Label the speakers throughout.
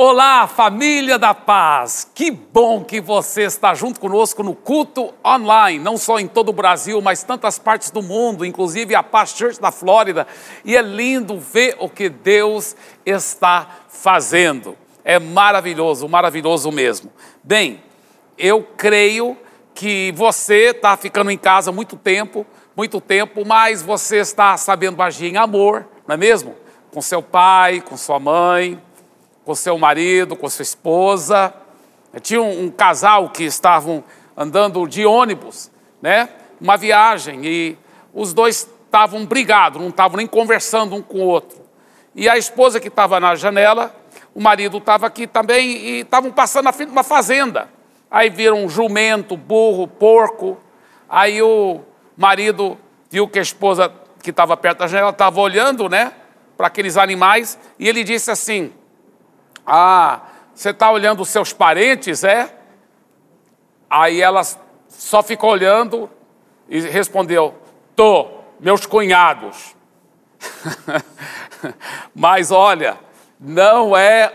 Speaker 1: Olá, família da paz! Que bom que você está junto conosco no culto online, não só em todo o Brasil, mas tantas partes do mundo, inclusive a Paz Church da Flórida. E é lindo ver o que Deus está fazendo. É maravilhoso, maravilhoso mesmo. Bem, eu creio que você está ficando em casa muito tempo, muito tempo, mas você está sabendo agir em amor, não é mesmo? Com seu pai, com sua mãe, com seu marido, com sua esposa. Tinha um, um casal que estavam andando de ônibus, né? Uma viagem e os dois estavam brigados, não estavam nem conversando um com o outro. E a esposa que estava na janela, o marido estava aqui também e estavam passando na frente de uma fazenda. Aí viram um jumento, burro, porco. Aí o marido viu que a esposa que estava perto da janela estava olhando, né, para aqueles animais e ele disse assim: ah, você está olhando os seus parentes, é? Aí ela só ficou olhando e respondeu: Tô, meus cunhados. Mas olha, não é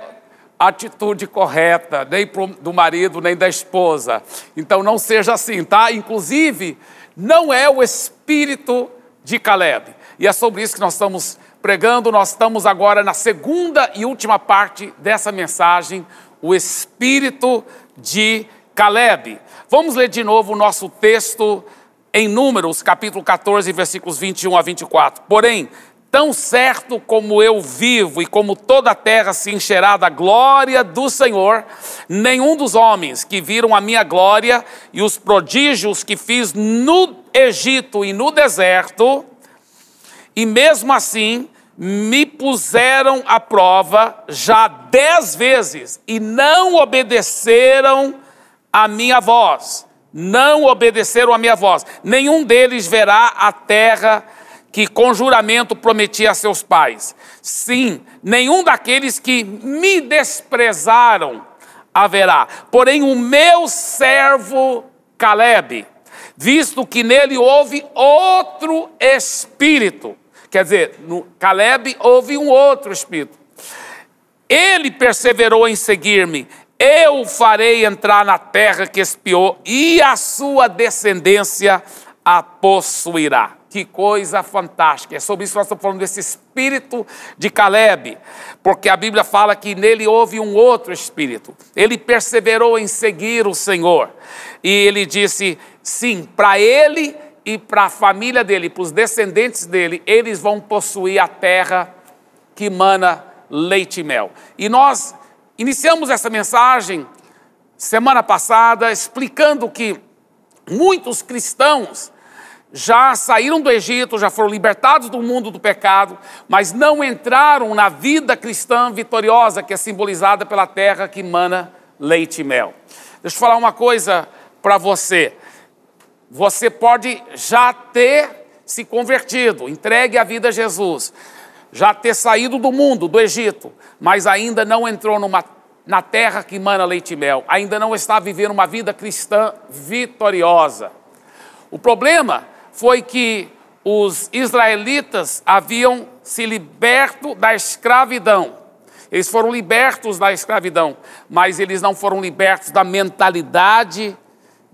Speaker 1: atitude correta, nem do marido, nem da esposa. Então não seja assim, tá? Inclusive, não é o espírito de Caleb. E é sobre isso que nós estamos pregando, nós estamos agora na segunda e última parte dessa mensagem, o Espírito de Caleb. Vamos ler de novo o nosso texto em Números, capítulo 14, versículos 21 a 24. Porém, tão certo como eu vivo e como toda a terra se encherá da glória do Senhor, nenhum dos homens que viram a minha glória e os prodígios que fiz no Egito e no deserto, e mesmo assim me puseram à prova já dez vezes e não obedeceram a minha voz. Não obedeceram a minha voz. Nenhum deles verá a terra que com juramento prometi a seus pais. Sim, nenhum daqueles que me desprezaram haverá. Porém, o meu servo Caleb, visto que nele houve outro espírito, Quer dizer, no Caleb houve um outro espírito. Ele perseverou em seguir-me. Eu farei entrar na terra que espiou e a sua descendência a possuirá. Que coisa fantástica. É sobre isso que nós estamos falando desse espírito de Caleb, porque a Bíblia fala que nele houve um outro espírito. Ele perseverou em seguir o Senhor. E ele disse: sim, para ele e para a família dele, para os descendentes dele, eles vão possuir a terra que mana leite e mel. E nós iniciamos essa mensagem semana passada explicando que muitos cristãos já saíram do Egito, já foram libertados do mundo do pecado, mas não entraram na vida cristã vitoriosa que é simbolizada pela terra que mana leite e mel. Deixa eu falar uma coisa para você. Você pode já ter se convertido, entregue a vida a Jesus, já ter saído do mundo, do Egito, mas ainda não entrou numa, na terra que mana leite e mel, ainda não está vivendo uma vida cristã vitoriosa. O problema foi que os israelitas haviam se liberto da escravidão. Eles foram libertos da escravidão, mas eles não foram libertos da mentalidade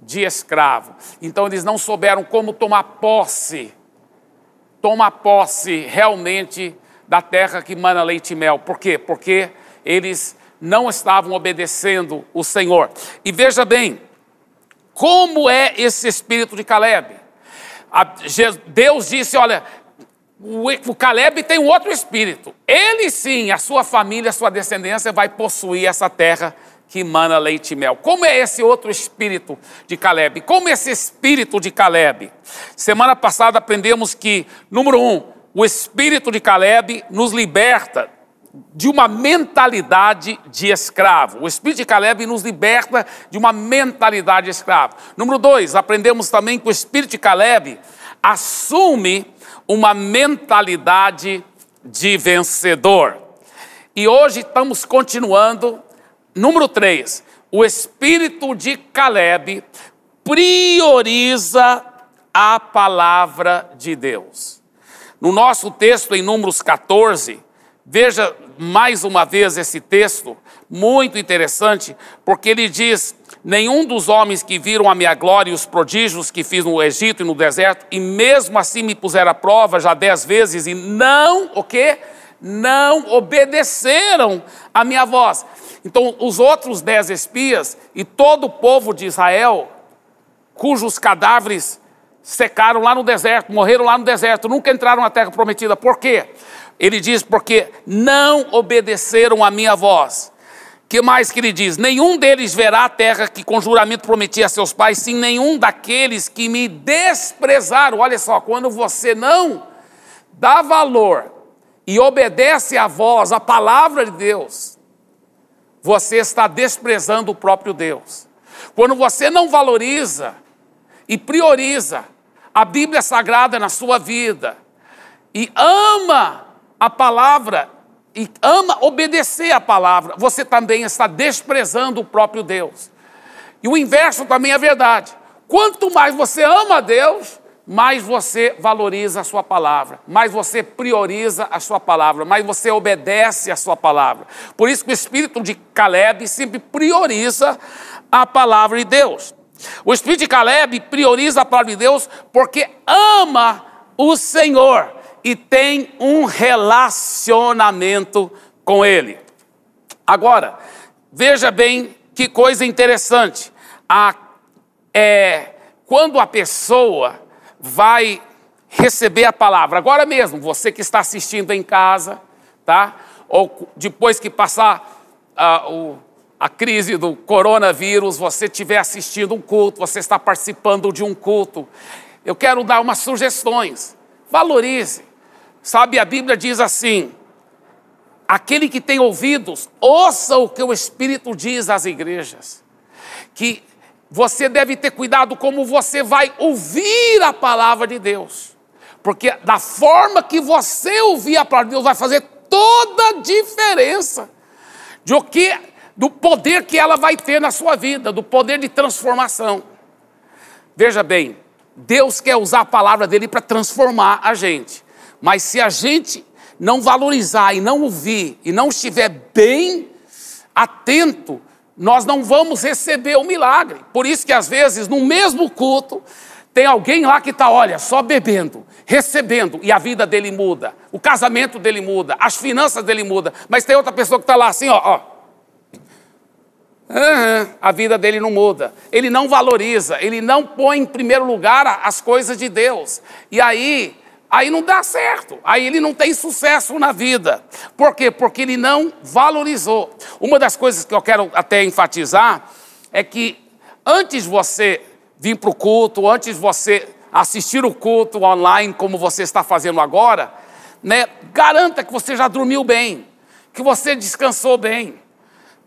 Speaker 1: de escravo. Então eles não souberam como tomar posse, tomar posse realmente da terra que mana leite e mel. Por quê? Porque eles não estavam obedecendo o Senhor. E veja bem, como é esse espírito de Caleb? Deus disse: olha, o Caleb tem um outro espírito. Ele sim, a sua família, a sua descendência vai possuir essa terra que mana leite e mel. Como é esse outro espírito de Caleb? Como é esse espírito de Caleb? Semana passada aprendemos que, número um, o espírito de Caleb nos liberta de uma mentalidade de escravo. O espírito de Caleb nos liberta de uma mentalidade de escravo. Número dois, aprendemos também que o espírito de Caleb assume uma mentalidade de vencedor. E hoje estamos continuando Número 3, o espírito de Caleb prioriza a palavra de Deus. No nosso texto em Números 14, veja, mais uma vez esse texto, muito interessante, porque ele diz: Nenhum dos homens que viram a minha glória e os prodígios que fiz no Egito e no deserto, e mesmo assim me puseram à prova já dez vezes, e não, o quê? Não obedeceram a minha voz. Então, os outros dez espias e todo o povo de Israel, cujos cadáveres secaram lá no deserto, morreram lá no deserto, nunca entraram na terra prometida. Por quê? Ele diz: porque não obedeceram a minha voz que mais que ele diz? Nenhum deles verá a terra que com juramento prometi a seus pais, sim nenhum daqueles que me desprezaram. Olha só, quando você não dá valor e obedece à voz, à palavra de Deus, você está desprezando o próprio Deus. Quando você não valoriza e prioriza a Bíblia Sagrada na sua vida e ama a palavra e ama obedecer a palavra, você também está desprezando o próprio Deus. E o inverso também é verdade. Quanto mais você ama a Deus, mais você valoriza a sua palavra, mais você prioriza a sua palavra, mais você obedece a sua palavra. Por isso que o espírito de Caleb sempre prioriza a palavra de Deus. O espírito de Caleb prioriza a palavra de Deus porque ama o Senhor e tem um relacionamento com Ele. Agora, veja bem que coisa interessante. A, é, quando a pessoa vai receber a palavra, agora mesmo, você que está assistindo em casa, tá? Ou depois que passar uh, o, a crise do coronavírus, você estiver assistindo um culto, você está participando de um culto, eu quero dar umas sugestões. Valorize. Sabe, a Bíblia diz assim: aquele que tem ouvidos, ouça o que o Espírito diz às igrejas. Que você deve ter cuidado como você vai ouvir a palavra de Deus. Porque da forma que você ouvir a palavra de Deus vai fazer toda a diferença de o que do poder que ela vai ter na sua vida, do poder de transformação. Veja bem, Deus quer usar a palavra dele para transformar a gente. Mas se a gente não valorizar e não ouvir e não estiver bem atento, nós não vamos receber o milagre. Por isso que às vezes no mesmo culto tem alguém lá que está, olha, só bebendo, recebendo, e a vida dele muda, o casamento dele muda, as finanças dele muda, mas tem outra pessoa que está lá assim, ó, ó. Uhum, a vida dele não muda, ele não valoriza, ele não põe em primeiro lugar as coisas de Deus, e aí aí não dá certo, aí ele não tem sucesso na vida. Por quê? Porque ele não valorizou. Uma das coisas que eu quero até enfatizar é que antes você vir para o culto, antes você assistir o culto online, como você está fazendo agora, né, garanta que você já dormiu bem, que você descansou bem.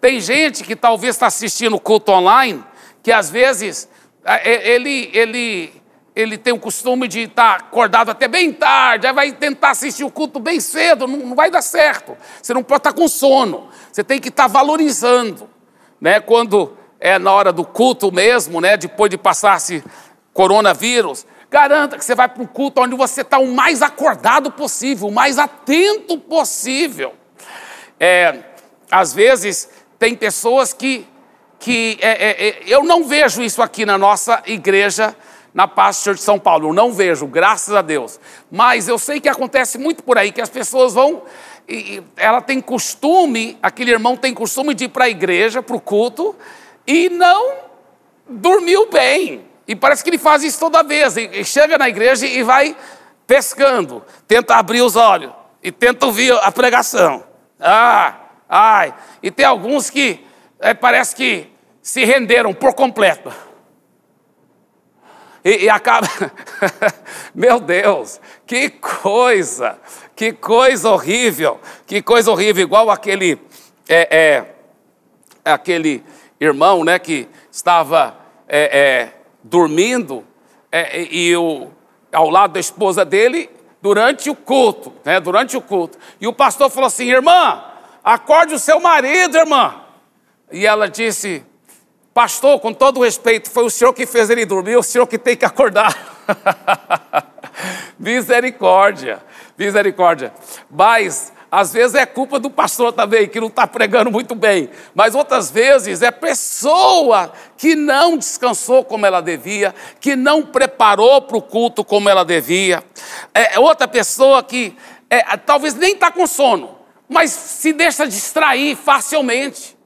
Speaker 1: Tem gente que talvez está assistindo o culto online, que às vezes é, ele, ele ele tem o costume de estar acordado até bem tarde, aí vai tentar assistir o culto bem cedo, não, não vai dar certo. Você não pode estar com sono, você tem que estar valorizando. Né? Quando é na hora do culto mesmo, né? depois de passar-se coronavírus, garanta que você vai para um culto onde você está o mais acordado possível, o mais atento possível. É, às vezes, tem pessoas que, que é, é, é eu não vejo isso aqui na nossa igreja na Church de São Paulo. Eu não vejo, graças a Deus. Mas eu sei que acontece muito por aí, que as pessoas vão. E ela tem costume, aquele irmão tem costume de ir para a igreja, para o culto, e não dormiu bem. E parece que ele faz isso toda vez. E chega na igreja e vai pescando, tenta abrir os olhos e tenta ouvir a pregação. Ah, ai. E tem alguns que é, parece que se renderam por completo. E, e acaba. Meu Deus, que coisa, que coisa horrível, que coisa horrível, igual aquele, é, é aquele irmão né, que estava é, é dormindo é, e o, ao lado da esposa dele durante o culto, né, durante o culto. E o pastor falou assim: irmã, acorde o seu marido, irmã. E ela disse: Pastor, com todo respeito, foi o senhor que fez ele dormir, o senhor que tem que acordar. misericórdia, misericórdia. Mas Às vezes é culpa do pastor também, que não está pregando muito bem. Mas outras vezes é pessoa que não descansou como ela devia, que não preparou para o culto como ela devia. É outra pessoa que é, talvez nem está com sono, mas se deixa distrair facilmente.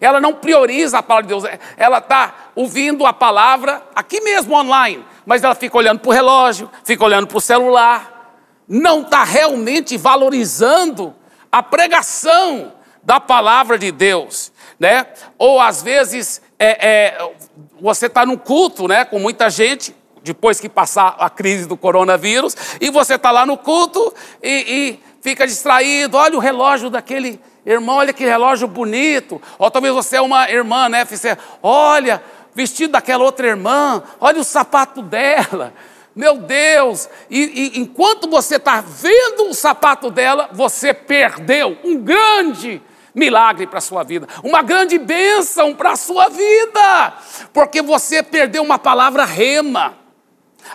Speaker 1: Ela não prioriza a palavra de Deus, ela está ouvindo a palavra aqui mesmo online, mas ela fica olhando para o relógio, fica olhando para o celular, não está realmente valorizando a pregação da palavra de Deus, né? Ou às vezes é, é, você está num culto, né, com muita gente, depois que passar a crise do coronavírus, e você está lá no culto e, e fica distraído, olha o relógio daquele irmão, olha que relógio bonito, ou talvez você é uma irmã, né, você, olha, vestido daquela outra irmã, olha o sapato dela. Meu Deus! E, e enquanto você está vendo o sapato dela, você perdeu um grande milagre para a sua vida, uma grande bênção para a sua vida, porque você perdeu uma palavra rema.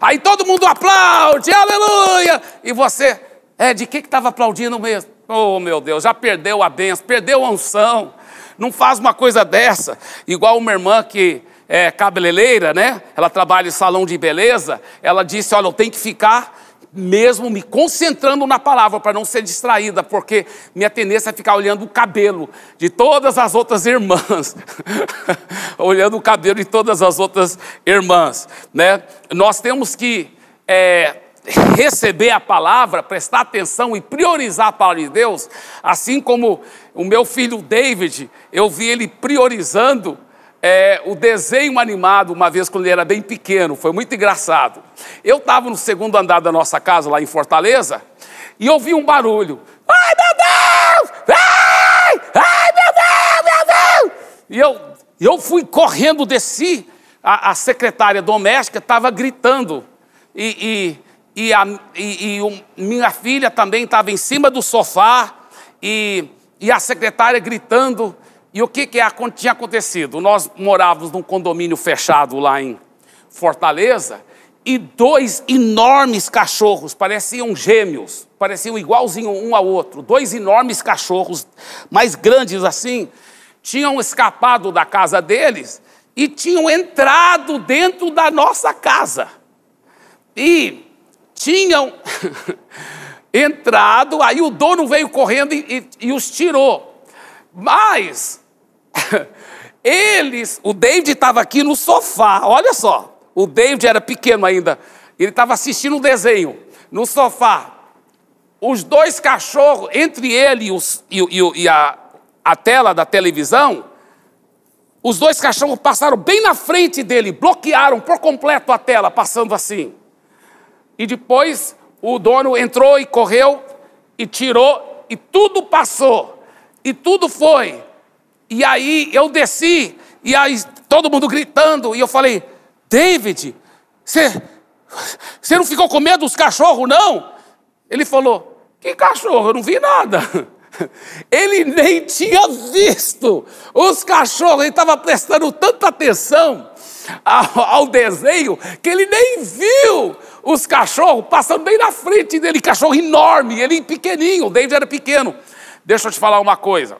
Speaker 1: Aí todo mundo aplaude, aleluia! E você, é, de que estava aplaudindo mesmo? Oh, meu Deus, já perdeu a bênção, perdeu a unção. Não faz uma coisa dessa, igual uma irmã que é, cabeleireira, né? Ela trabalha em salão de beleza. Ela disse: Olha, eu tenho que ficar mesmo me concentrando na palavra para não ser distraída, porque minha tendência é ficar olhando o cabelo de todas as outras irmãs, olhando o cabelo de todas as outras irmãs, né? Nós temos que é, receber a palavra, prestar atenção e priorizar a palavra de Deus, assim como o meu filho David, eu vi ele priorizando é, o desenho animado, uma vez quando ele era bem pequeno, foi muito engraçado. Eu estava no segundo andar da nossa casa, lá em Fortaleza, e ouvi um barulho. Ai, meu Deus! Ai! Ai, meu Deus, meu Deus! E eu, eu fui correndo, desci, a, a secretária doméstica estava gritando, e, e, e, a, e, e minha filha também estava em cima do sofá, e, e a secretária gritando, e o que, que tinha acontecido? Nós morávamos num condomínio fechado lá em Fortaleza e dois enormes cachorros, pareciam gêmeos, pareciam igualzinho um ao outro, dois enormes cachorros, mais grandes assim, tinham escapado da casa deles e tinham entrado dentro da nossa casa. E tinham entrado, aí o dono veio correndo e, e, e os tirou. Mas eles, o David estava aqui no sofá, olha só. O David era pequeno ainda, ele estava assistindo um desenho no sofá. Os dois cachorros, entre ele e, os, e, e, a, a tela da televisão, os dois cachorros passaram bem na frente dele, bloquearam por completo a tela, passando assim. E depois o dono entrou e correu e tirou, e tudo passou, e tudo foi. E aí eu desci, e aí todo mundo gritando, e eu falei: David, você não ficou com medo dos cachorros, não? Ele falou: Que cachorro? Eu não vi nada. Ele nem tinha visto os cachorros, ele estava prestando tanta atenção ao, ao, desenho que ele nem viu os cachorros passando bem na frente dele, cachorro enorme, ele pequenininho, o David era pequeno. Deixa eu te falar uma coisa.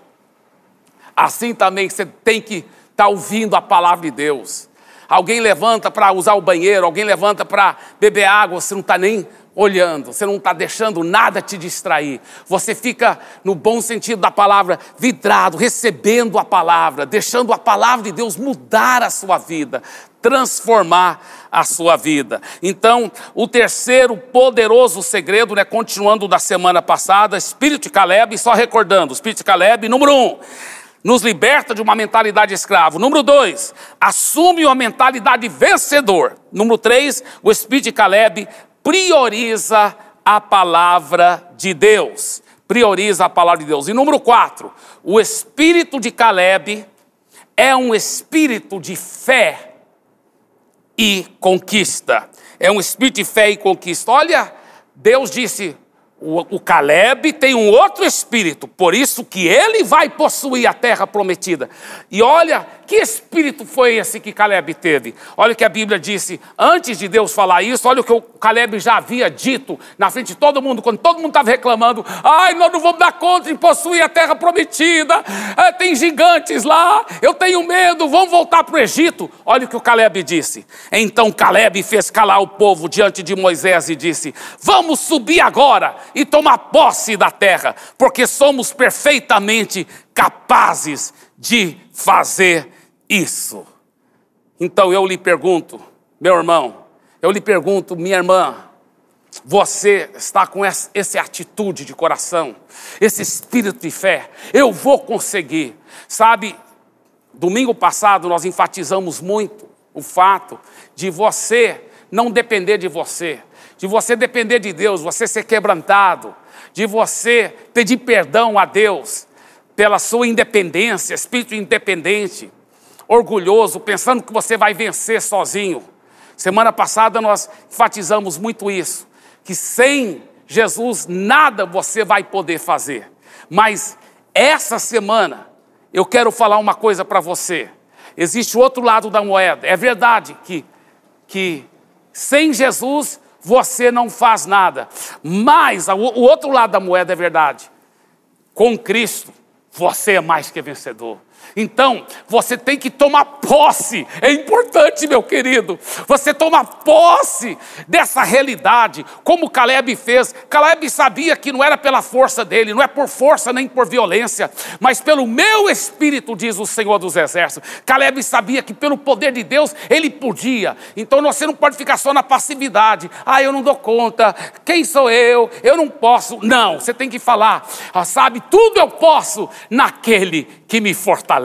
Speaker 1: Assim também você tem que estar tá ouvindo a palavra de Deus. Alguém levanta para usar o banheiro, alguém levanta para beber água, você não está nem olhando, você não está deixando nada te distrair. Você fica, no bom sentido da palavra, vidrado, recebendo a palavra, deixando a palavra de Deus mudar a sua vida, transformar a sua vida. Então, o terceiro poderoso segredo, né, continuando da semana passada, Espírito de Caleb, só recordando, Espírito de Caleb, número um nos liberta de uma mentalidade escravo. Número dois, assume uma mentalidade vencedor. Número três, o Espírito de Caleb prioriza a palavra de Deus. Prioriza a palavra de Deus. E número quatro, o Espírito de Caleb é um espírito de fé e conquista. É um espírito de fé e conquista. Olha, Deus disse: O, o Caleb tem um outro espírito, por isso que ele vai possuir a terra prometida. E olha que espírito foi esse que Caleb teve? Olha o que a Bíblia disse antes de Deus falar isso, olha o que o Caleb já havia dito na frente de todo mundo, quando todo mundo estava reclamando: ai, nós não vamos dar conta de possuir a terra prometida, é, tem gigantes lá, eu tenho medo, vamos voltar para o Egito. Olha o que o Caleb disse. Então Caleb fez calar o povo diante de Moisés e disse: Vamos subir agora e tomar posse da terra, porque somos perfeitamente capazes de fazer isso. Então eu lhe pergunto, meu irmão, eu lhe pergunto, minha irmã, você está com essa, essa, atitude de coração, esse espírito de fé, eu vou conseguir. Sabe, domingo passado nós enfatizamos muito o fato de você não depender de você, de você depender de Deus, você ser quebrantado, de você pedir perdão a Deus pela sua independência, espírito independente orgulhoso, pensando que você vai vencer sozinho. Semana passada nós enfatizamos muito isso, que sem Jesus nada você vai poder fazer. Mas essa semana eu quero falar uma coisa para você. Existe o outro lado da moeda. É verdade que, que sem Jesus você não faz nada. Mas o outro lado da moeda é verdade. Com Cristo você é mais que vencedor. Então, você tem que tomar posse, é importante, meu querido, você tomar posse dessa realidade, como Caleb fez. Caleb sabia que não era pela força dele, não é por força nem por violência, mas pelo meu espírito, diz o Senhor dos Exércitos. Caleb sabia que pelo poder de Deus ele podia. Então você não pode ficar só na passividade. Ah, eu não dou conta, quem sou eu? Eu não posso. Não, você tem que falar, ah, sabe, tudo eu posso naquele que me fortalece.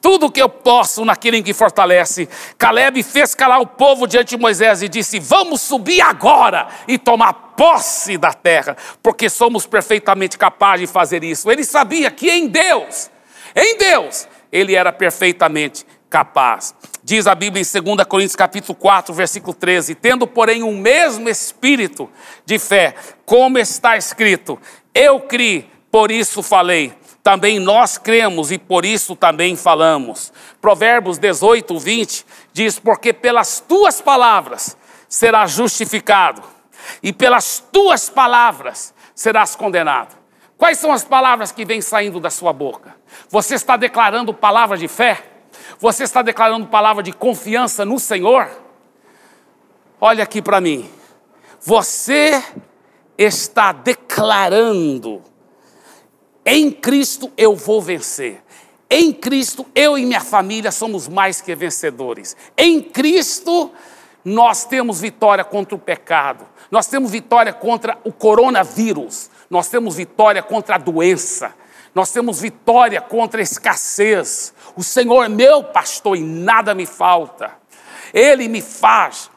Speaker 1: Tudo que eu posso naquele que fortalece. Caleb fez calar o povo diante de Moisés e disse: Vamos subir agora e tomar posse da terra, porque somos perfeitamente capazes de fazer isso. Ele sabia que em Deus, em Deus, ele era perfeitamente capaz. Diz a Bíblia em 2 Coríntios capítulo 4, versículo 13: Tendo, porém, o um mesmo espírito de fé, como está escrito: Eu criei, por isso falei também nós cremos e por isso também falamos. Provérbios 18, 20 diz: Porque pelas tuas palavras serás justificado, e pelas tuas palavras serás condenado. Quais são as palavras que vêm saindo da sua boca? Você está declarando palavra de fé? Você está declarando palavra de confiança no Senhor? Olha aqui para mim. Você está declarando em Cristo eu vou vencer. Em Cristo eu e minha família somos mais que vencedores. Em Cristo nós temos vitória contra o pecado. Nós temos vitória contra o coronavírus. Nós temos vitória contra a doença. Nós temos vitória contra a escassez. O Senhor é meu pastor e nada me falta. Ele me faz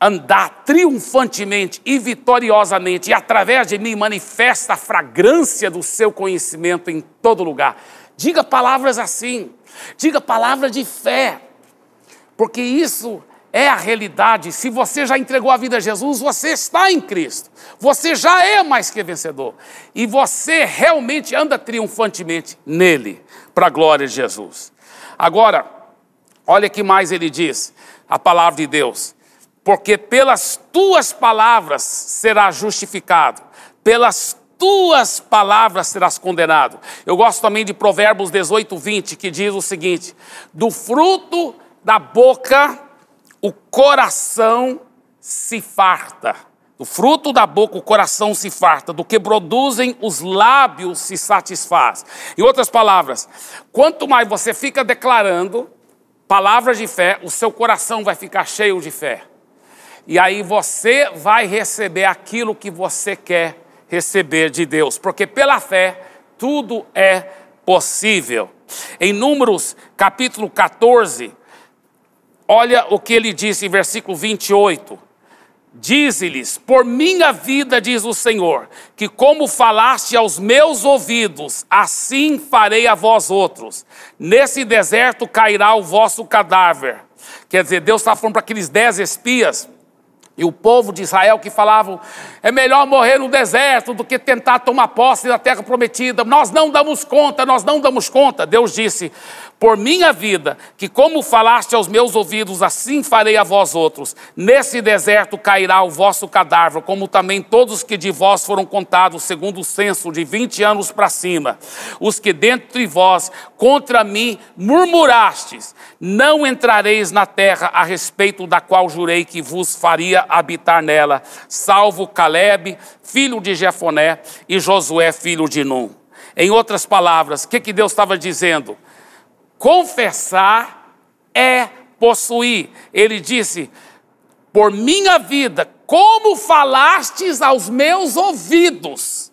Speaker 1: andar triunfantemente e vitoriosamente, e através de mim manifesta a fragrância do seu conhecimento em todo lugar. Diga palavras assim, diga palavras de fé, porque isso é a realidade. Se você já entregou a vida a Jesus, você está em Cristo, você já é mais que vencedor, e você realmente anda triunfantemente nele, para a glória de Jesus. Agora, olha que mais ele diz, a palavra de Deus porque pelas tuas palavras serás justificado, pelas tuas palavras serás condenado. Eu gosto também de Provérbios 18, 20, que diz o seguinte: do fruto da boca o coração se farta. Do fruto da boca o coração se farta, do que produzem os lábios se satisfaz. Em outras palavras, quanto mais você fica declarando palavras de fé, o seu coração vai ficar cheio de fé. E aí você vai receber aquilo que você quer receber de Deus, porque pela fé tudo é possível. Em Números capítulo 14, olha o que ele disse em versículo 28. Dize-lhes: Por minha vida, diz o Senhor, que como falaste aos meus ouvidos, assim farei a vós outros. Nesse deserto cairá o vosso cadáver. Quer dizer, Deus está falando para aqueles dez espias: E o povo de Israel que falavam: é melhor morrer no deserto do que tentar tomar posse da terra prometida. Nós não damos conta, nós não damos conta. Deus disse: por minha vida, que como falaste aos meus ouvidos, assim farei a vós outros. Nesse deserto cairá o vosso cadáver, como também todos que de vós foram contados, segundo o censo, de vinte anos para cima. Os que dentre vós contra mim murmurastes, não entrareis na terra a respeito da qual jurei que vos faria habitar nela, salvo Caleb, filho de Jefoné, e Josué, filho de Num. Em outras palavras, o que, que Deus estava dizendo? Confessar é possuir. Ele disse: Por minha vida, como falastes aos meus ouvidos,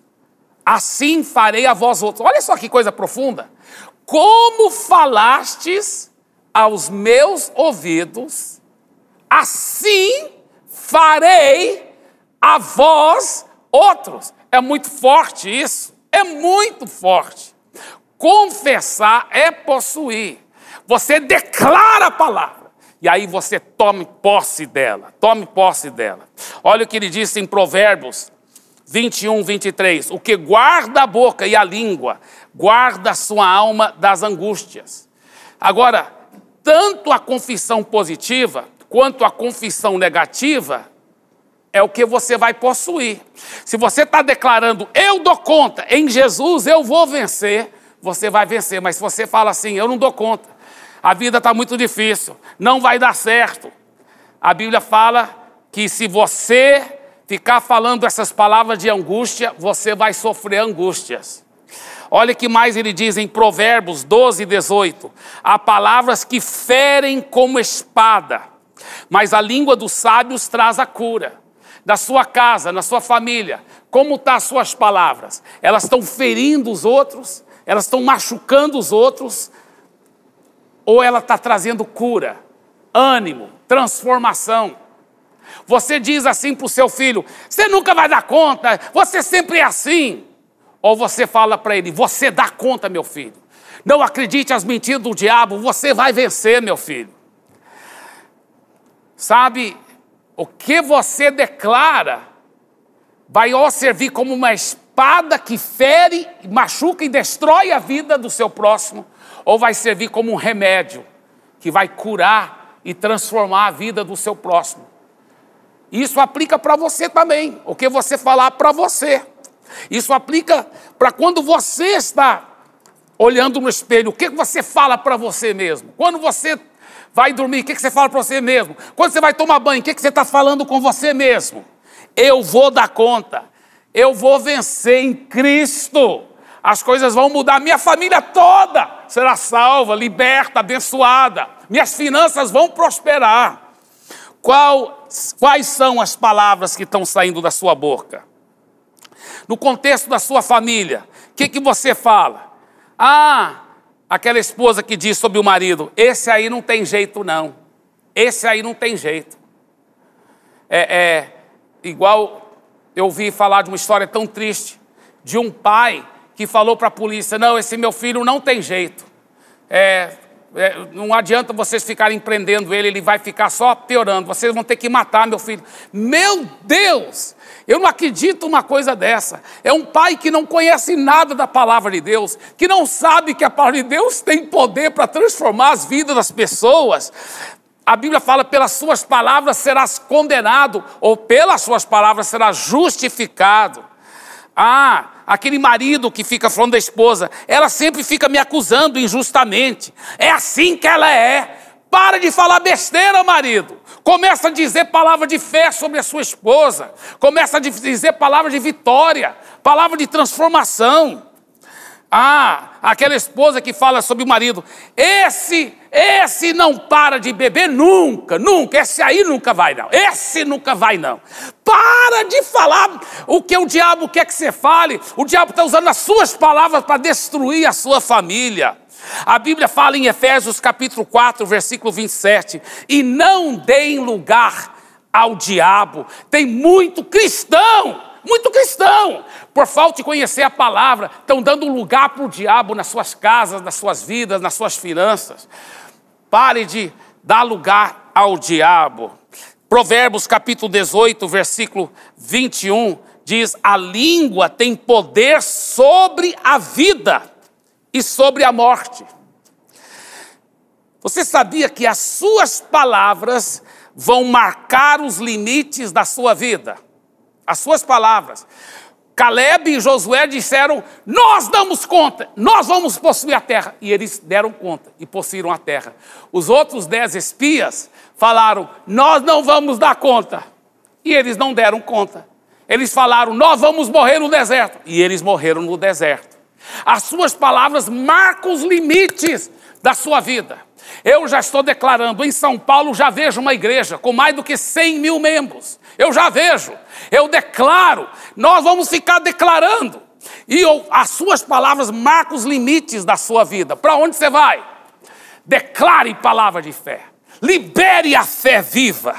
Speaker 1: assim farei a vós outros. Olha só que coisa profunda. Como falastes aos meus ouvidos, assim farei a vós outros. É muito forte isso, é muito forte. Confessar é possuir. Você declara a palavra. E aí você tome posse dela. Tome posse dela. Olha o que ele disse em Provérbios 21, 23. O que guarda a boca e a língua, guarda a sua alma das angústias. Agora, tanto a confissão positiva quanto a confissão negativa é o que você vai possuir. Se você está declarando, eu dou conta, em Jesus eu vou vencer, você vai vencer. Mas se você fala assim, eu não dou conta, a vida está muito difícil, não vai dar certo. A Bíblia fala que se você ficar falando essas palavras de angústia, você vai sofrer angústias. Olha que mais ele diz em Provérbios 12, 18: há palavras que ferem como espada, mas a língua dos sábios traz a cura. Da sua casa, na sua família, como estão tá as suas palavras? Elas estão ferindo os outros? Elas estão machucando os outros, ou ela está trazendo cura, ânimo, transformação. Você diz assim para o seu filho: você nunca vai dar conta, você sempre é assim. Ou você fala para ele: você dá conta, meu filho. Não acredite às mentiras do diabo, você vai vencer, meu filho. Sabe, o que você declara vai servir como uma espada que fere, machuca e destrói a vida do seu próximo, ou vai servir como um remédio que vai curar e transformar a vida do seu próximo. Isso aplica para você também, o que você falar para você. Isso aplica para quando você está olhando no espelho, o que você fala para você mesmo. Quando você vai dormir, o que você fala para você mesmo. Quando você vai tomar banho, o que você está falando com você mesmo. Eu vou dar conta eu vou vencer em Cristo. As coisas vão mudar, minha família toda será salva, liberta, abençoada. Minhas finanças vão prosperar. Qual, quais são as palavras que estão saindo da sua boca? No contexto da sua família, o que, que você fala? Ah, aquela esposa que diz sobre o marido: esse aí não tem jeito, não. Esse aí não tem jeito. É, é igual eu ouvi falar de uma história tão triste de um pai que falou para a polícia: não, esse meu filho não tem jeito. É, é, não adianta vocês ficarem prendendo ele, ele vai ficar só piorando. Vocês vão ter que matar meu filho. Meu Deus! Eu não acredito uma coisa dessa. É um pai que não conhece nada da palavra de Deus, que não sabe que a palavra de Deus tem poder para transformar as vidas das pessoas. A Bíblia fala: pelas suas palavras serás condenado, ou pelas suas palavras serás justificado. Ah, aquele marido que fica falando da esposa, ela sempre fica me acusando injustamente. É assim que ela é. Para de falar besteira, marido. Começa a dizer palavra de fé sobre a sua esposa. Começa a dizer palavra de vitória, palavra de transformação. Ah, aquela esposa que fala sobre o marido, esse, esse não para de beber nunca, nunca, esse aí nunca vai não, esse nunca vai não. Para de falar o que o diabo quer que você fale, o diabo está usando as suas palavras para destruir a sua família. A Bíblia fala em Efésios capítulo 4, versículo 27, e não deem lugar ao diabo. Tem muito cristão muito cristão, por falta de conhecer a palavra, estão dando lugar para o diabo nas suas casas, nas suas vidas, nas suas finanças. Pare de dar lugar ao diabo. Provérbios capítulo 18, versículo 21, diz: A língua tem poder sobre a vida e sobre a morte. Você sabia que as suas palavras vão marcar os limites da sua vida? As suas palavras. Caleb e Josué disseram: Nós damos conta, nós vamos possuir a terra. E eles deram conta e possuíram a terra. Os outros dez espias falaram: Nós não vamos dar conta. E eles não deram conta. Eles falaram: Nós vamos morrer no deserto. E eles morreram no deserto. As suas palavras marcam os limites da sua vida. Eu já estou declarando, em São Paulo já vejo uma igreja com mais do que 100 mil membros. Eu já vejo, eu declaro, nós vamos ficar declarando. E eu, as suas palavras marcam os limites da sua vida. Para onde você vai? Declare palavra de fé. Libere a fé viva.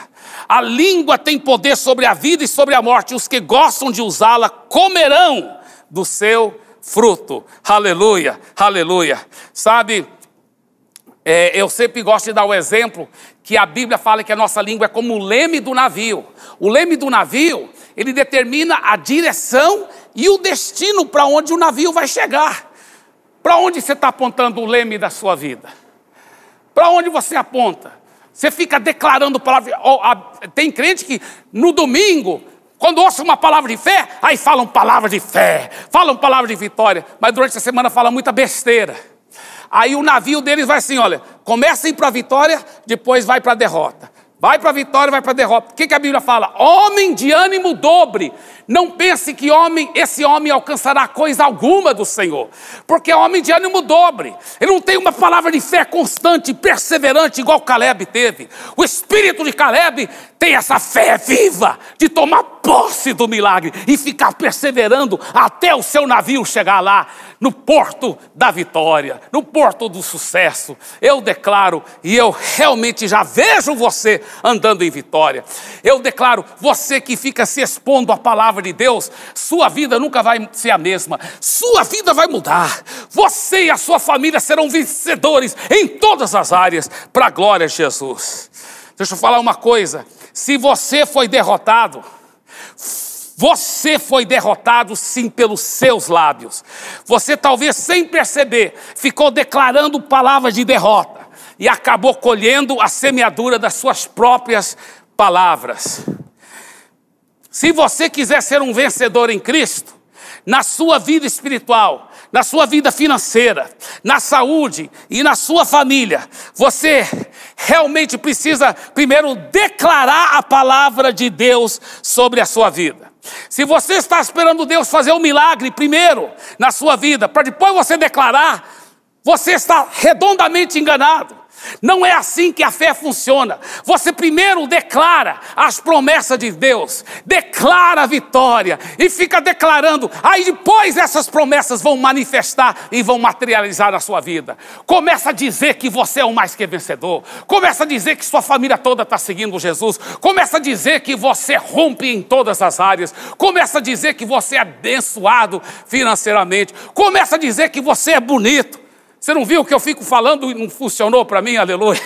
Speaker 1: A língua tem poder sobre a vida e sobre a morte. Os que gostam de usá-la comerão do seu fruto. Aleluia, aleluia. Sabe, é, eu sempre gosto de dar o exemplo que a Bíblia fala que a nossa língua é como o leme do navio. O leme do navio, ele determina a direção e o destino para onde o navio vai chegar. Para onde você está apontando o leme da sua vida? Para onde você aponta? Você fica declarando palavra. Tem crente que no domingo, quando ouça uma palavra de fé, aí falam palavra de fé, falam palavra de vitória, mas durante a semana fala muita besteira. Aí o navio deles vai assim: olha, começa a ir para a vitória, depois vai para a derrota. Vai para a vitória, vai para a derrota. O que, que a Bíblia fala? Homem de ânimo dobre. Não pense que homem, esse homem alcançará coisa alguma do Senhor, porque é homem de ânimo dobre. Ele não tem uma palavra de fé constante, perseverante, igual Caleb teve. O espírito de Caleb tem essa fé viva de tomar posse do milagre e ficar perseverando até o seu navio chegar lá, no porto da vitória, no porto do sucesso. Eu declaro e eu realmente já vejo você andando em vitória. Eu declaro, você que fica se expondo à palavra de Deus, sua vida nunca vai ser a mesma, sua vida vai mudar. Você e a sua família serão vencedores em todas as áreas, para a glória de Jesus. Deixa eu falar uma coisa: se você foi derrotado, você foi derrotado sim pelos seus lábios. Você talvez sem perceber ficou declarando palavras de derrota e acabou colhendo a semeadura das suas próprias palavras. Se você quiser ser um vencedor em Cristo, na sua vida espiritual, na sua vida financeira, na saúde e na sua família, você realmente precisa primeiro declarar a palavra de Deus sobre a sua vida. Se você está esperando Deus fazer um milagre primeiro na sua vida, para depois você declarar, você está redondamente enganado. Não é assim que a fé funciona. Você primeiro declara as promessas de Deus, declara a vitória e fica declarando. Aí depois essas promessas vão manifestar e vão materializar na sua vida. Começa a dizer que você é o mais que vencedor. Começa a dizer que sua família toda está seguindo Jesus. Começa a dizer que você rompe em todas as áreas. Começa a dizer que você é abençoado financeiramente. Começa a dizer que você é bonito. Você não viu que eu fico falando e não funcionou para mim, aleluia?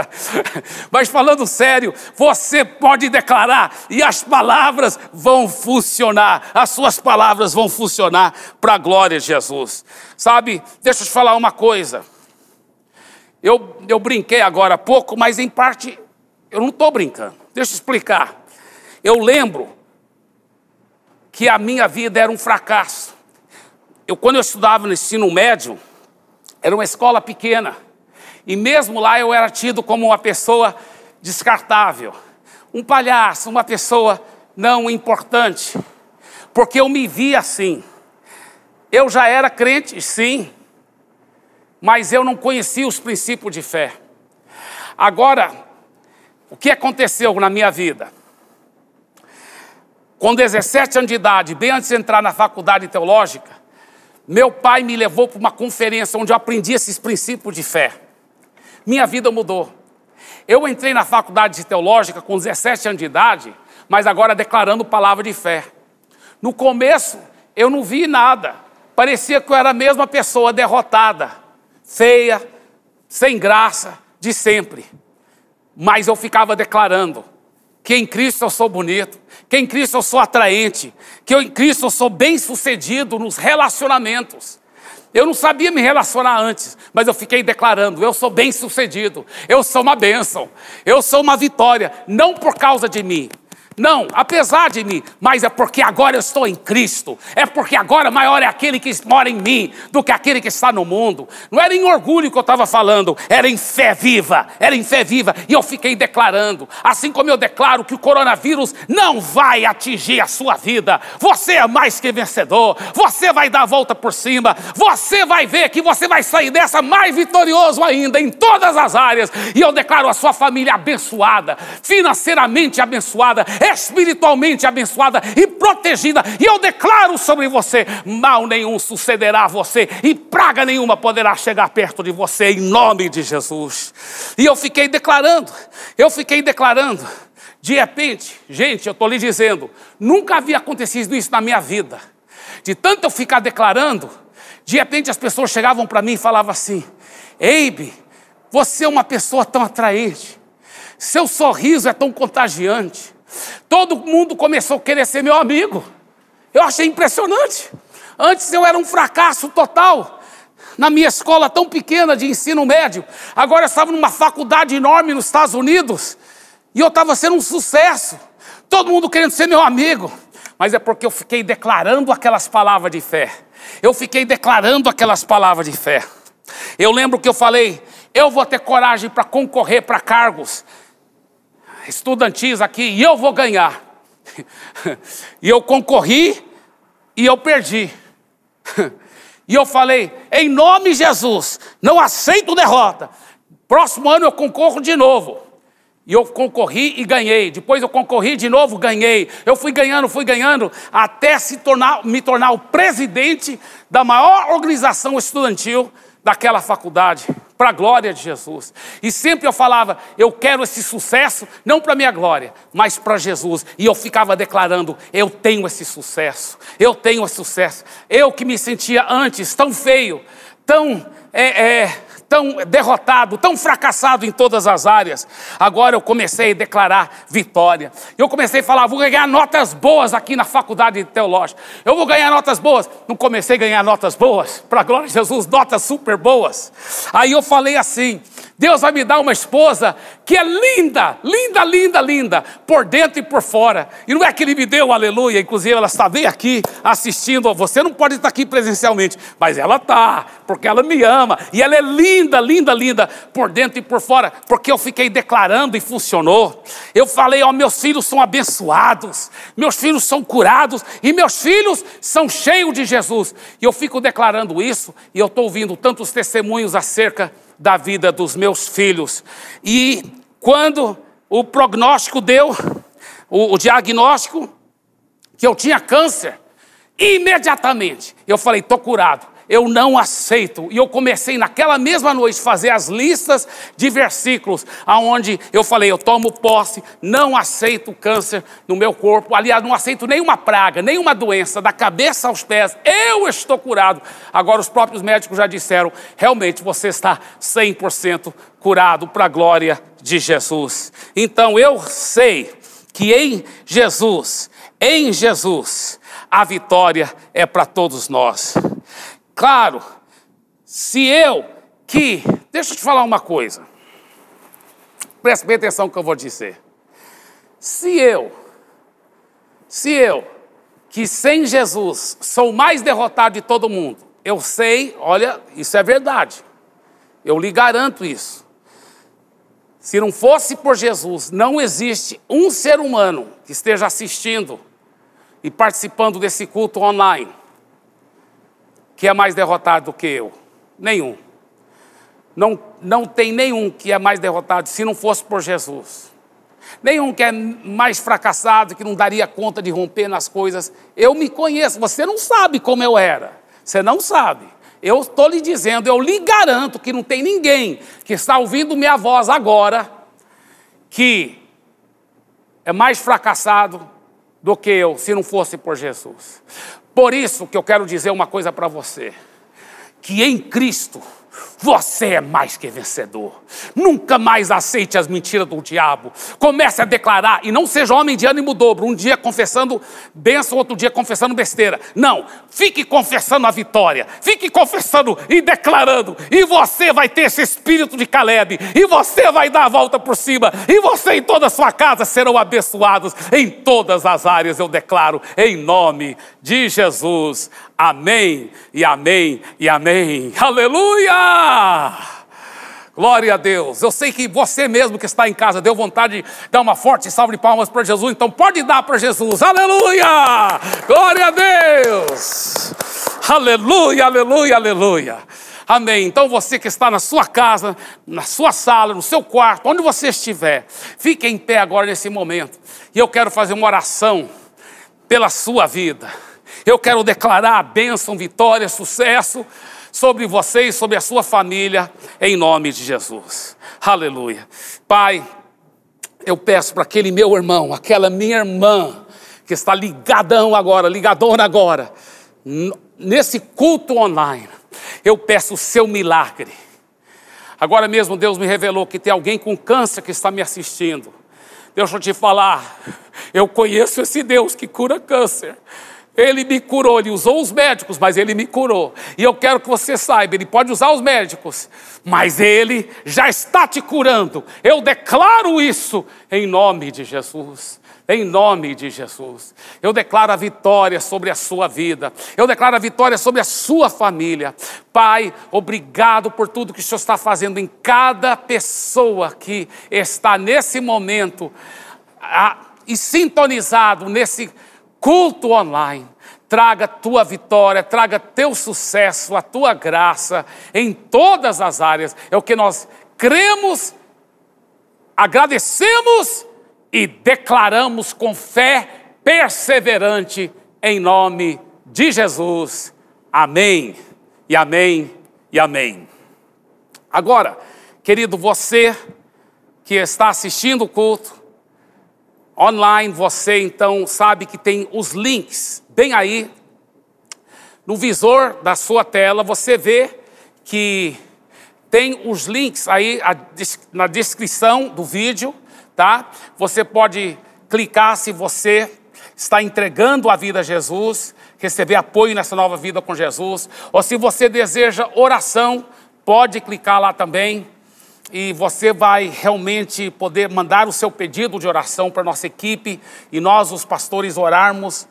Speaker 1: Mas falando sério, você pode declarar e as palavras vão funcionar, as suas palavras vão funcionar para a glória de Jesus. Sabe, deixa eu te falar uma coisa. Eu, eu brinquei agora há pouco, mas em parte eu não estou brincando. Deixa eu explicar. Eu lembro que a minha vida era um fracasso. Eu, quando eu estudava no ensino médio, era uma escola pequena. E mesmo lá eu era tido como uma pessoa descartável, um palhaço, uma pessoa não importante, porque eu me via assim. Eu já era crente, sim, mas eu não conhecia os princípios de fé. Agora, o que aconteceu na minha vida? Com 17 anos de idade, bem antes de entrar na faculdade teológica, meu pai me levou para uma conferência onde eu aprendi esses princípios de fé. Minha vida mudou. Eu entrei na faculdade de teológica com 17 anos de idade, mas agora declarando palavra de fé. No começo, eu não vi nada. Parecia que eu era a mesma pessoa derrotada, feia, sem graça, de sempre. Mas eu ficava declarando que em Cristo eu sou bonito, que em Cristo eu sou atraente, que eu, em Cristo eu sou bem sucedido nos relacionamentos. Eu não sabia me relacionar antes, mas eu fiquei declarando: eu sou bem sucedido, eu sou uma bênção, eu sou uma vitória, não por causa de mim, não, apesar de mim, mas é porque agora eu estou em Cristo. É porque agora maior é aquele que mora em mim do que aquele que está no mundo. Não era em orgulho que eu estava falando, era em fé viva. Era em fé viva. E eu fiquei declarando, assim como eu declaro que o coronavírus não vai atingir a sua vida. Você é mais que vencedor. Você vai dar a volta por cima. Você vai ver que você vai sair dessa mais vitorioso ainda em todas as áreas. E eu declaro a sua família abençoada, financeiramente abençoada espiritualmente abençoada e protegida. E eu declaro sobre você: mal nenhum sucederá a você, e praga nenhuma poderá chegar perto de você, em nome de Jesus. E eu fiquei declarando, eu fiquei declarando. De repente, gente, eu estou lhe dizendo, nunca havia acontecido isso na minha vida. De tanto eu ficar declarando, de repente as pessoas chegavam para mim e falavam assim: Eibe, você é uma pessoa tão atraente, seu sorriso é tão contagiante, Todo mundo começou a querer ser meu amigo. Eu achei impressionante. Antes eu era um fracasso total. Na minha escola tão pequena de ensino médio. Agora eu estava numa faculdade enorme nos Estados Unidos. E eu estava sendo um sucesso. Todo mundo querendo ser meu amigo. Mas é porque eu fiquei declarando aquelas palavras de fé. Eu fiquei declarando aquelas palavras de fé. Eu lembro que eu falei: eu vou ter coragem para concorrer para cargos estudantis aqui e eu vou ganhar. E eu concorri e eu perdi. E eu falei, em nome de Jesus, não aceito derrota. Próximo ano eu concorro de novo. E eu concorri e ganhei. Depois eu concorri de novo, ganhei. Eu fui ganhando, fui ganhando, até se tornar, me tornar o presidente da maior organização estudantil daquela faculdade para a glória de Jesus. E sempre eu falava, eu quero esse sucesso, não para minha glória, mas para Jesus. E eu ficava declarando, eu tenho esse sucesso, eu tenho esse sucesso. Eu que me sentia antes tão feio, tão é, é, tão derrotado, tão fracassado em todas as áreas. Agora eu comecei a declarar vitória. Eu comecei a falar, vou ganhar notas boas aqui na faculdade teológica. Eu vou ganhar notas boas. Não comecei a ganhar notas boas, para glória de Jesus, notas super boas. Aí eu falei assim: Deus vai me dar uma esposa que é linda, linda, linda, linda, por dentro e por fora. E não é que Ele me deu, aleluia, inclusive ela está bem aqui assistindo. Você não pode estar aqui presencialmente, mas ela está, porque ela me ama. E ela é linda, linda, linda, por dentro e por fora, porque eu fiquei declarando e funcionou. Eu falei, ó, meus filhos são abençoados, meus filhos são curados e meus filhos são cheios de Jesus. E eu fico declarando isso e eu estou ouvindo tantos testemunhos acerca da vida dos meus filhos. E quando o prognóstico deu, o, o diagnóstico, que eu tinha câncer, imediatamente eu falei: estou curado eu não aceito. E eu comecei naquela mesma noite fazer as listas de versículos, aonde eu falei, eu tomo posse, não aceito câncer no meu corpo. Aliás, não aceito nenhuma praga, nenhuma doença, da cabeça aos pés. Eu estou curado. Agora os próprios médicos já disseram, realmente você está 100% curado para a glória de Jesus. Então eu sei que em Jesus, em Jesus, a vitória é para todos nós. Claro, se eu que. Deixa eu te falar uma coisa. Preste bem atenção no que eu vou dizer. Se eu, se eu, que sem Jesus sou mais derrotado de todo mundo, eu sei, olha, isso é verdade. Eu lhe garanto isso. Se não fosse por Jesus, não existe um ser humano que esteja assistindo e participando desse culto online que é mais derrotado do que eu? Nenhum. Não, não tem nenhum que é mais derrotado se não fosse por Jesus. Nenhum que é mais fracassado, que não daria conta de romper nas coisas. Eu me conheço, você não sabe como eu era. Você não sabe. Eu estou lhe dizendo, eu lhe garanto que não tem ninguém que está ouvindo minha voz agora que é mais fracassado do que eu, se não fosse por Jesus. Por isso que eu quero dizer uma coisa para você: que em Cristo Você é mais que vencedor. Nunca mais aceite as mentiras do diabo. Comece a declarar e não seja homem de ânimo dobro. Um dia confessando bênção, outro dia confessando besteira. Não, fique confessando a vitória. Fique confessando e declarando. E você vai ter esse espírito de Caleb. E você vai dar a volta por cima. E você e toda a sua casa serão abençoados em todas as áreas. Eu declaro em nome de Jesus. Amém e amém e amém. Aleluia! Glória a Deus. Eu sei que você mesmo que está em casa deu vontade de dar uma forte salva de palmas para Jesus, então pode dar para Jesus. Aleluia! Glória a Deus! Aleluia, aleluia, aleluia. Amém. Então você que está na sua casa, na sua sala, no seu quarto, onde você estiver, fique em pé agora nesse momento. E eu quero fazer uma oração pela sua vida. Eu quero declarar bênção, vitória, sucesso sobre você e sobre a sua família, em nome de Jesus. Aleluia. Pai, eu peço para aquele meu irmão, aquela minha irmã, que está ligadão agora, ligadona agora, nesse culto online, eu peço o seu milagre. Agora mesmo Deus me revelou que tem alguém com câncer que está me assistindo. Deixa eu te falar, eu conheço esse Deus que cura câncer. Ele me curou, ele usou os médicos, mas ele me curou. E eu quero que você saiba, ele pode usar os médicos, mas ele já está te curando. Eu declaro isso em nome de Jesus. Em nome de Jesus. Eu declaro a vitória sobre a sua vida. Eu declaro a vitória sobre a sua família. Pai, obrigado por tudo que o Senhor está fazendo em cada pessoa que está nesse momento a, e sintonizado nesse culto online. Traga tua vitória, traga teu sucesso, a tua graça em todas as áreas. É o que nós cremos, agradecemos e declaramos com fé perseverante em nome de Jesus. Amém. E amém e amém. Agora, querido, você que está assistindo o culto, online, você então sabe que tem os links bem aí no visor da sua tela, você vê que tem os links aí na descrição do vídeo, tá? Você pode clicar se você está entregando a vida a Jesus, receber apoio nessa nova vida com Jesus, ou se você deseja oração, pode clicar lá também e você vai realmente poder mandar o seu pedido de oração para nossa equipe e nós, os pastores, orarmos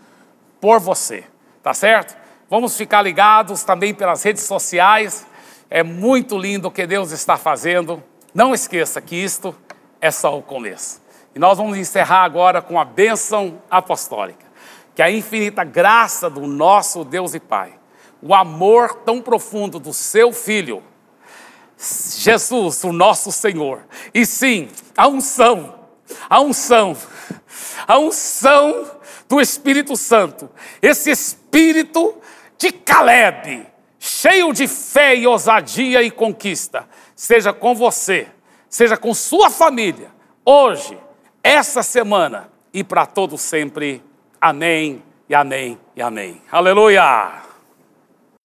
Speaker 1: por você, tá certo? Vamos ficar ligados também pelas redes sociais. É muito lindo o que Deus está fazendo. Não esqueça que isto é só o começo. E nós vamos encerrar agora com a bênção apostólica. Que a infinita graça do nosso Deus e Pai, o amor tão profundo do seu Filho, Jesus, o nosso Senhor. E sim, a unção, a unção, a unção do Espírito Santo, esse Espírito de Caleb, cheio de fé e ousadia e conquista, seja com você, seja com sua família, hoje, essa semana e para todo sempre. Amém e amém e amém. Aleluia!